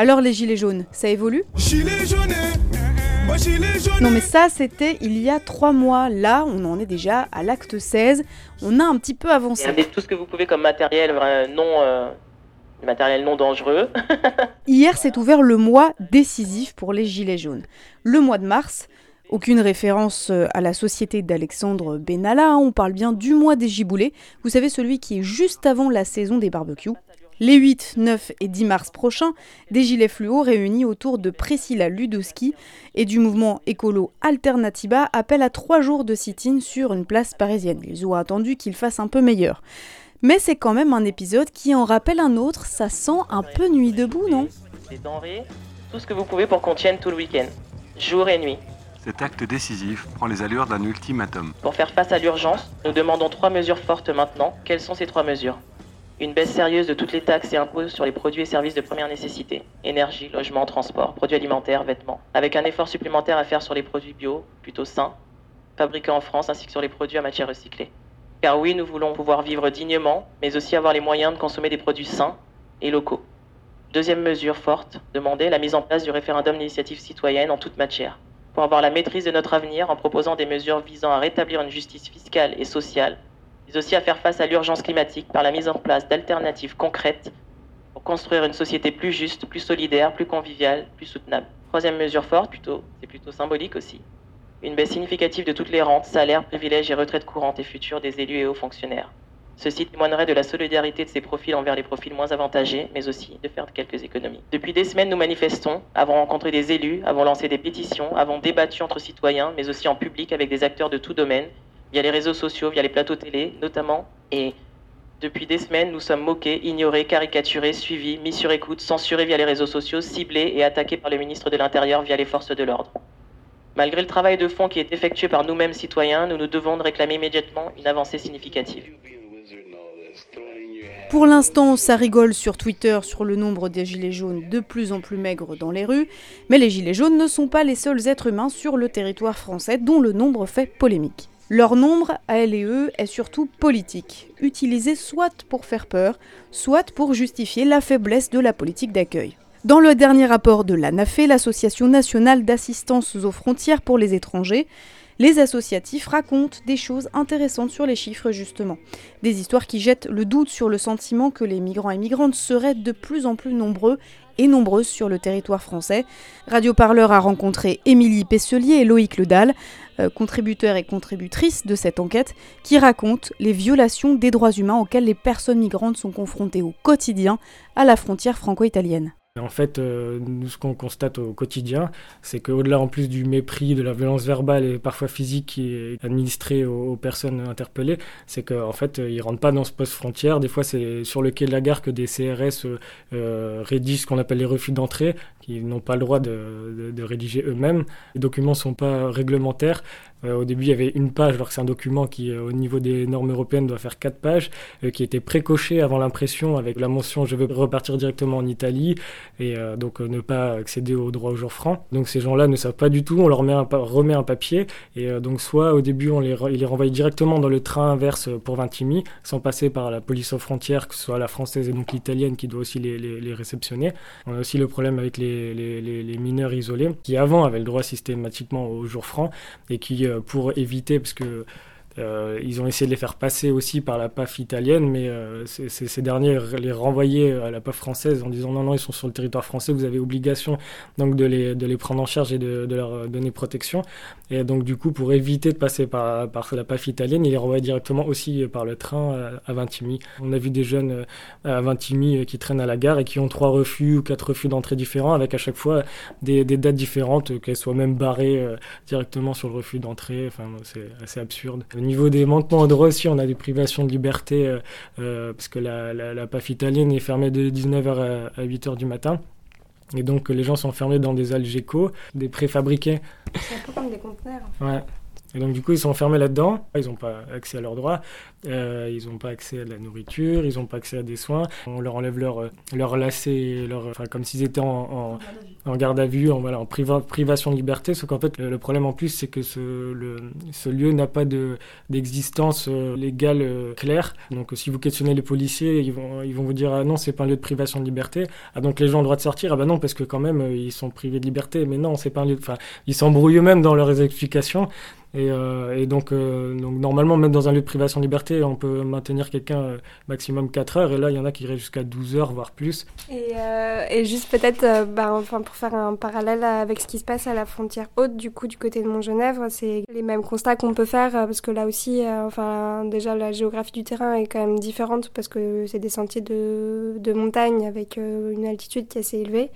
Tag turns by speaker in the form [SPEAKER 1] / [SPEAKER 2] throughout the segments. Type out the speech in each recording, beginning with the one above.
[SPEAKER 1] Alors les gilets jaunes, ça évolue? Non mais ça c'était il y a trois mois. Là, on en est déjà à l'acte 16. On a un petit peu avancé.
[SPEAKER 2] Regardez tout ce que vous pouvez comme matériel euh, non, euh, matériel non dangereux.
[SPEAKER 1] Hier s'est ouvert le mois décisif pour les gilets jaunes. Le mois de mars, aucune référence euh, à la société d'Alexandre Benalla, hein, on parle bien du mois des giboulées, vous savez celui qui est juste avant la saison des barbecues. Les 8, 9 et 10 mars prochains, des gilets fluo réunis autour de Priscilla Ludowski et du mouvement écolo Alternativa appellent à trois jours de sit-in sur une place parisienne. Ils ont attendu qu'il fasse un peu meilleur. Mais c'est quand même un épisode qui en rappelle un autre, ça sent un peu nuit debout, non?
[SPEAKER 2] Des denrées, tout ce que vous pouvez pour qu'on tienne tout le week-end, jour et nuit.
[SPEAKER 3] Cet acte décisif prend les allures d'un ultimatum.
[SPEAKER 2] Pour faire face à l'urgence, nous demandons trois mesures fortes maintenant. Quelles sont ces trois mesures? Une baisse sérieuse de toutes les taxes et impôts sur les produits et services de première nécessité. Énergie, logement, transport, produits alimentaires, vêtements. Avec un effort supplémentaire à faire sur les produits bio, plutôt sains, fabriqués en France, ainsi que sur les produits à matière recyclée. Car oui, nous voulons pouvoir vivre dignement, mais aussi avoir les moyens de consommer des produits sains et locaux. Deuxième mesure forte, demander la mise en place du référendum d'initiative citoyenne en toute matière pour avoir la maîtrise de notre avenir en proposant des mesures visant à rétablir une justice fiscale et sociale, mais aussi à faire face à l'urgence climatique par la mise en place d'alternatives concrètes pour construire une société plus juste, plus solidaire, plus conviviale, plus soutenable. Troisième mesure forte, plutôt, c'est plutôt symbolique aussi. Une baisse significative de toutes les rentes, salaires, privilèges et retraites courantes et futures des élus et hauts fonctionnaires. Ceci témoignerait de la solidarité de ces profils envers les profils moins avantagés, mais aussi de faire quelques économies. Depuis des semaines, nous manifestons, avons rencontré des élus, avons lancé des pétitions, avons débattu entre citoyens, mais aussi en public avec des acteurs de tout domaine, via les réseaux sociaux, via les plateaux télé notamment, et depuis des semaines, nous sommes moqués, ignorés, caricaturés, suivis, mis sur écoute, censurés via les réseaux sociaux, ciblés et attaqués par le ministre de l'Intérieur via les forces de l'ordre. Malgré le travail de fond qui est effectué par nous-mêmes citoyens, nous nous devons de réclamer immédiatement une avancée significative.
[SPEAKER 1] Pour l'instant, ça rigole sur Twitter sur le nombre des gilets jaunes de plus en plus maigres dans les rues, mais les gilets jaunes ne sont pas les seuls êtres humains sur le territoire français dont le nombre fait polémique. Leur nombre, à elle et eux, est surtout politique, utilisé soit pour faire peur, soit pour justifier la faiblesse de la politique d'accueil. Dans le dernier rapport de l'ANAFE, l'Association nationale d'assistance aux frontières pour les étrangers, les associatifs racontent des choses intéressantes sur les chiffres justement. Des histoires qui jettent le doute sur le sentiment que les migrants et migrantes seraient de plus en plus nombreux et nombreuses sur le territoire français. Radio Parleur a rencontré Émilie Pesselier et Loïc Ledal, euh, contributeurs et contributrices de cette enquête, qui racontent les violations des droits humains auxquelles les personnes migrantes sont confrontées au quotidien à la frontière franco-italienne.
[SPEAKER 4] En fait, euh, nous, ce qu'on constate au quotidien, c'est qu'au-delà, en plus du mépris, de la violence verbale et parfois physique qui est administrée aux, personnes interpellées, c'est qu'en fait, euh, ils rentrent pas dans ce poste frontière. Des fois, c'est sur le quai de la gare que des CRS euh, rédigent ce qu'on appelle les refus d'entrée, qui n'ont pas le droit de, de, rédiger eux-mêmes. Les documents sont pas réglementaires. Euh, au début, il y avait une page, alors que c'est un document qui, euh, au niveau des normes européennes, doit faire quatre pages, euh, qui était précoché avant l'impression avec la mention je veux repartir directement en Italie et donc ne pas accéder au droit au jour franc. Donc ces gens-là ne savent pas du tout, on leur met un remet un papier et donc soit au début on les, il les renvoie directement dans le train inverse pour Vintimille, sans passer par la police aux frontières, que ce soit la française et donc l'italienne qui doit aussi les, les, les, réceptionner. On a aussi le problème avec les, les mineurs isolés qui avant avaient le droit systématiquement au jour franc et qui pour éviter, parce que euh, ils ont essayé de les faire passer aussi par la PAF italienne, mais euh, ces derniers les renvoyaient à la PAF française en disant non, non, ils sont sur le territoire français, vous avez obligation donc de les, de les prendre en charge et de, de leur donner protection. Et donc du coup, pour éviter de passer par, par la PAF italienne, ils les renvoyaient directement aussi par le train à, Vintimille. On a vu des jeunes euh, à Vintimille qui traînent à la gare et qui ont trois refus ou quatre refus d'entrée différents, avec à chaque fois des, des dates différentes, qu'elles soient même barrées directement sur le refus d'entrée. Enfin, c'est assez absurde. Au niveau des manquements aux droits aussi, on a des privations de liberté euh, euh, parce que la, la, la, PAF italienne est fermée de 19h à, 8h du matin. Et donc les gens sont enfermés dans des algécos, des préfabriqués.
[SPEAKER 5] C'est un peu comme des conteneurs.
[SPEAKER 4] Ouais. Et donc du coup ils sont enfermés là-dedans, ils n'ont pas accès à leurs droits, euh, ils n'ont pas accès à de la nourriture, ils n'ont pas accès à des soins, on leur enlève leur, euh, leur lacets, leur, enfin, comme s'ils étaient en, en, en, garde à vue, en, voilà, en priva, privation de liberté, sauf qu'en fait le, problème en plus c'est que ce, le, ce lieu n'a pas d'existence de, euh, légale euh, claire, donc si vous questionnez les policiers, ils vont, ils vont vous dire ah non c'est pas un lieu de privation de liberté, ah donc les gens ont le droit de sortir, ah bah non parce que quand même ils sont privés de liberté, mais non c'est pas un lieu, enfin ils s'embrouillent eux-mêmes dans leurs explications, et, euh, euh, donc, normalement, même dans un lieu de privation de liberté, on peut maintenir quelqu'un euh, maximum 4 heures. Et là, il y en a qui restent jusqu'à 12 heures, voire plus.
[SPEAKER 5] Et, juste peut-être, bah, enfin, pour faire un parallèle avec ce qui se passe à la frontière haute, du coup, du côté de Montgenèvre, c'est les mêmes constats qu'on peut faire. Parce que là aussi, enfin, déjà, la géographie du terrain est quand même différente parce que c'est des sentiers de montagne avec une altitude qui est assez élevée.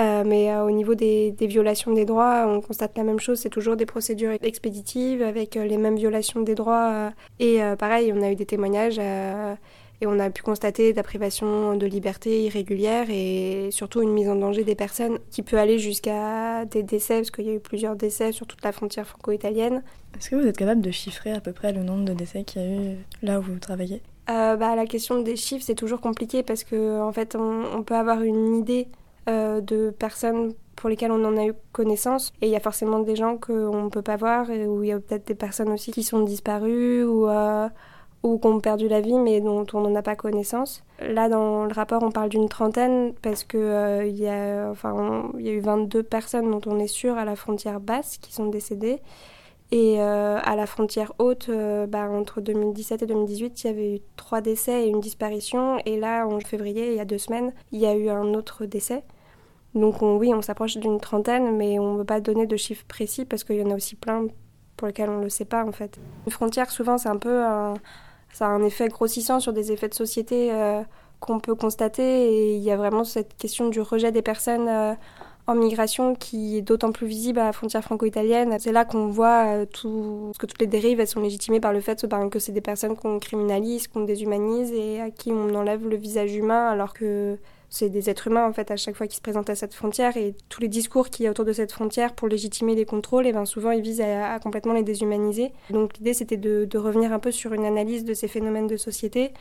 [SPEAKER 5] Euh, mais euh, au niveau des, des, violations des droits, on constate la même chose. C'est toujours des procédures expéditives avec euh, les mêmes violations des droits. et pareil, on a eu des témoignages et on a pu constater de la privation de liberté irrégulière et surtout une mise en danger des personnes qui peut aller jusqu'à des décès, parce qu'il y a eu plusieurs décès sur toute la frontière franco-italienne.
[SPEAKER 6] Est-ce que vous êtes capable de chiffrer à peu près le nombre de décès qu'il y a eu là où vous travaillez?
[SPEAKER 5] Bah, La question des chiffres, c'est toujours compliqué parce qu'en en fait, on, on, peut avoir une idée euh, de personnes pour lesquelles on en a eu connaissance. Et il y a forcément des gens qu'on ne peut pas voir, et où il y a peut-être des personnes aussi qui sont disparues ou, euh, ou qui ont perdu la vie, mais dont on n'en a pas connaissance. Là, dans le rapport, on parle d'une trentaine, parce qu'il euh, y, a, enfin, y a eu 22 personnes dont on est sûr à la frontière basse qui sont décédées. Et euh, à la frontière haute, euh, bah, entre 2017 et 2018, il y avait eu trois décès et une disparition. Et là, en février, il y a deux semaines, il y a eu un autre décès. Donc on, oui, on s'approche d'une trentaine, mais on ne veut pas donner de chiffres précis parce qu'il y en a aussi plein pour lesquels on ne le sait pas en fait. Une frontière, souvent, c'est un peu un, ça a un effet grossissant sur des effets de société euh, qu'on peut constater. Et il y a vraiment cette question du rejet des personnes en migration qui est d'autant plus visible à la frontière franco-italienne. C'est là qu'on voit euh, tout, que toutes les dérives sont légitimées par le fait ben, que c'est des personnes qu'on criminalise, qu'on déshumanise et à qui on enlève le visage humain alors que c'est des êtres humains en fait à chaque fois qu'ils se présentent à cette frontière et tous les discours qu'il y a autour de cette frontière pour légitimer les contrôles, et ben souvent ils visent à, complètement les déshumaniser. Donc l'idée c'était de, de, revenir un peu sur une analyse de ces phénomènes de société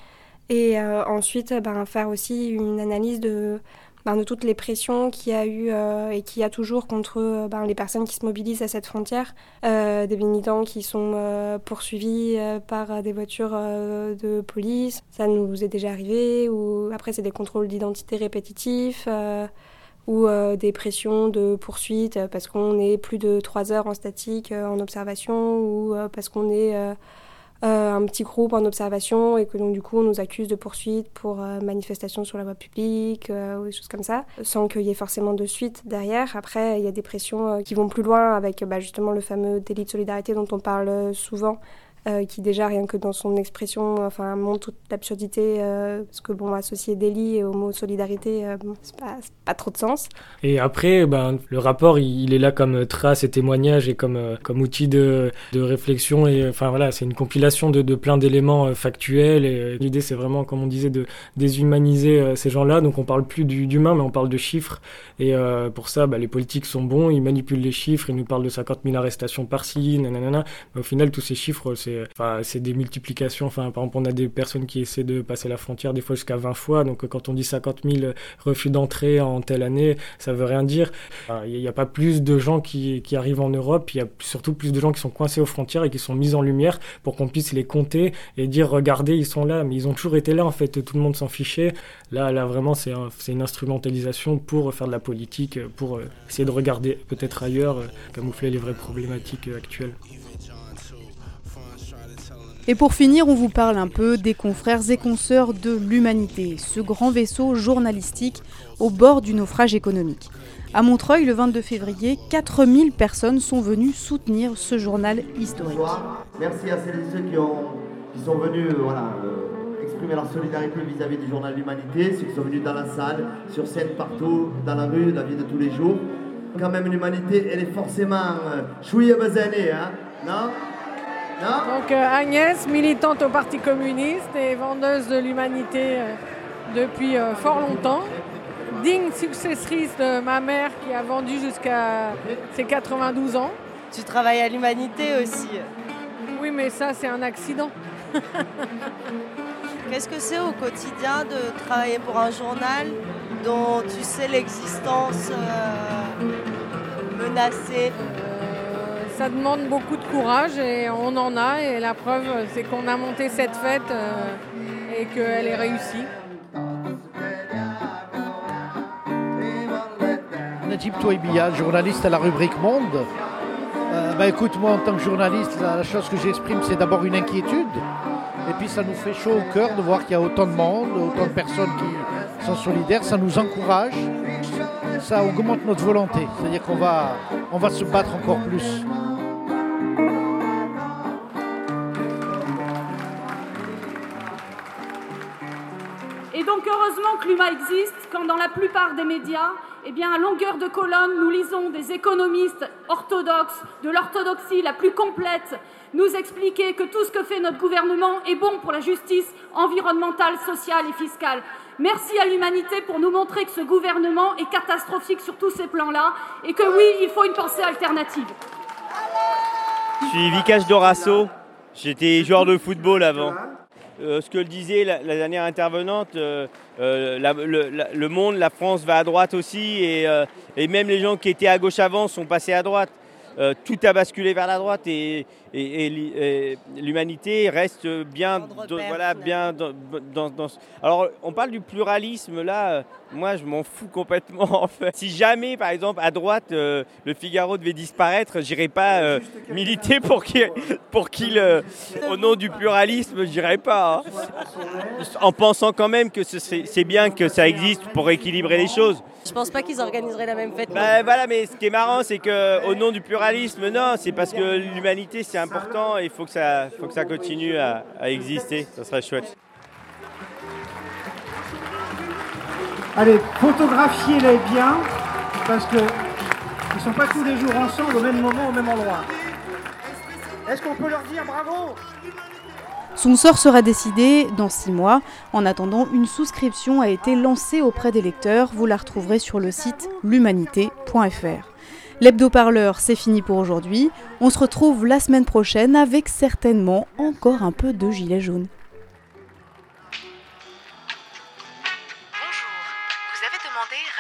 [SPEAKER 5] et euh, ensuite ben, faire aussi une analyse de ben, de toutes les pressions qu'il y a eu euh, et qu'il y a toujours contre euh, ben, les personnes qui se mobilisent à cette frontière, euh, des militants qui sont euh, poursuivis euh, par des voitures euh, de police. Ça nous est déjà arrivé. Ou après, c'est des contrôles d'identité répétitifs ou des pressions de poursuite parce qu'on est plus de trois heures en statique en observation ou parce qu'on est euh, un petit groupe en observation et que donc du coup on nous accuse de poursuite pour euh, manifestation sur la voie publique euh, ou des choses comme ça, sans qu'il y ait forcément de suite derrière. Après, il y a des pressions euh, qui vont plus loin avec bah, justement le fameux délit de solidarité dont on parle souvent, euh, qui déjà rien que dans son expression enfin montre toute l'absurdité euh, parce que bon associer délit au mot solidarité euh, bon, c'est pas, pas trop de sens.
[SPEAKER 4] Et après ben, le rapport il, est là comme trace et témoignage et comme, euh, comme outil de, de réflexion et enfin voilà c'est une compilation de, de plein d'éléments euh, factuels et euh, l'idée c'est vraiment comme on disait de déshumaniser ces gens là donc on parle plus d'humain mais on parle de chiffres. Et pour ça bah, les politiques sont bons ils manipulent les chiffres ils nous parlent de 50 000 arrestations par-ci nanana. Mais au final tous ces chiffres c'est c'est des multiplications. Enfin, par exemple, on a des personnes qui essaient de passer la frontière des fois jusqu'à 20 fois. Donc, quand on dit 50 000 refus d'entrée en telle année, ça veut rien dire. Il n'y a pas plus de gens qui, arrivent en Europe. Il y a surtout plus de gens qui sont coincés aux frontières et qui sont mis en lumière pour qu'on puisse les compter et dire regardez, ils sont là. Mais ils ont toujours été là en fait. Tout le monde s'en fichait. Là, là vraiment, c'est un, une instrumentalisation pour faire de la politique, pour essayer de regarder peut-être ailleurs, camoufler les vraies problématiques actuelles.
[SPEAKER 1] Et pour finir, on vous parle un peu des confrères et consoeurs de l'humanité, ce grand vaisseau journalistique au bord du naufrage économique. À Montreuil, le 22 février, 4000 personnes sont venues soutenir ce journal historique.
[SPEAKER 7] Bonsoir. Merci à celles et ceux qui, ont, qui sont venus euh, euh, exprimer leur solidarité vis-à-vis -vis du journal L'Humanité, ceux qui sont venus dans la salle, sur scène, partout, dans la rue, la vie de tous les jours. Quand même, l'humanité, elle est forcément euh, chouïa basanée, hein non?
[SPEAKER 8] Non Donc euh, Agnès, militante au Parti communiste et vendeuse de l'humanité euh, depuis euh, fort longtemps. digne successrice de ma mère qui a vendu jusqu'à ses 92 ans.
[SPEAKER 9] Tu travailles à l'humanité aussi.
[SPEAKER 8] Oui, mais ça, c'est un accident.
[SPEAKER 9] Qu'est-ce que c'est au quotidien de travailler pour un journal dont tu sais l'existence euh, menacée
[SPEAKER 8] Ça demande beaucoup de courage et on en a. Et la preuve, c'est qu'on a monté cette fête euh, et qu'elle est réussie.
[SPEAKER 10] Najib Touaibia, journaliste à la rubrique Monde. bah écoute, moi en tant que journaliste, la chose que j'exprime, c'est d'abord une inquiétude. Et puis ça nous fait chaud au cœur de voir qu'il y a autant de monde, autant de personnes qui sont solidaires. Ça nous encourage, ça augmente notre volonté. C'est-à-dire qu'on va, on va se battre encore plus.
[SPEAKER 11] Que l'UMA existe quand dans la plupart des médias, eh bien, à longueur de colonne, nous lisons des économistes orthodoxes, de l'orthodoxie la plus complète, nous expliquer que tout ce que fait notre gouvernement est bon pour la justice environnementale, sociale et fiscale. Merci à l'humanité pour nous montrer que ce gouvernement est catastrophique sur tous ces plans-là et que oui, il faut une pensée alternative.
[SPEAKER 12] Je suis Vikash Dorasso, j'étais joueur de football avant. Euh, ce que le disait la, dernière intervenante, euh, euh, le, monde, la France va à droite aussi, et, et, même les gens qui étaient à gauche avant sont passés à droite. tout a basculé vers la droite et, et, l'humanité reste bien, voilà, bien dans, dans, Alors, on parle du pluralisme là. Moi, je m'en fous complètement. En fait. Si jamais, par exemple, à droite, euh, le Figaro devait disparaître, j'irais pas euh, militer pour qu'il, pour qu'il, euh, au nom du pluralisme, j'irais pas. Hein. En pensant quand même que c'est bien que ça existe pour équilibrer les choses.
[SPEAKER 9] Je pense pas qu'ils organiseraient la même fête.
[SPEAKER 12] Bah, voilà, mais ce qui est marrant, c'est que au nom du pluralisme, non, c'est parce que l'humanité, c'est important et il faut que ça, faut que ça continue à, à exister. Ça serait chouette.
[SPEAKER 13] Allez, photographiez-les bien, parce que ils ne sont pas tous les jours ensemble au même moment, au même endroit. Est-ce qu'on peut leur dire bravo?
[SPEAKER 1] Son sort sera décidé dans six mois. En attendant, une souscription a été lancée auprès des lecteurs. Vous la retrouverez sur le site l'humanité.fr. L'hebdo-parleur, c'est fini pour aujourd'hui. On se retrouve la semaine prochaine avec certainement encore un peu de gilet jaune.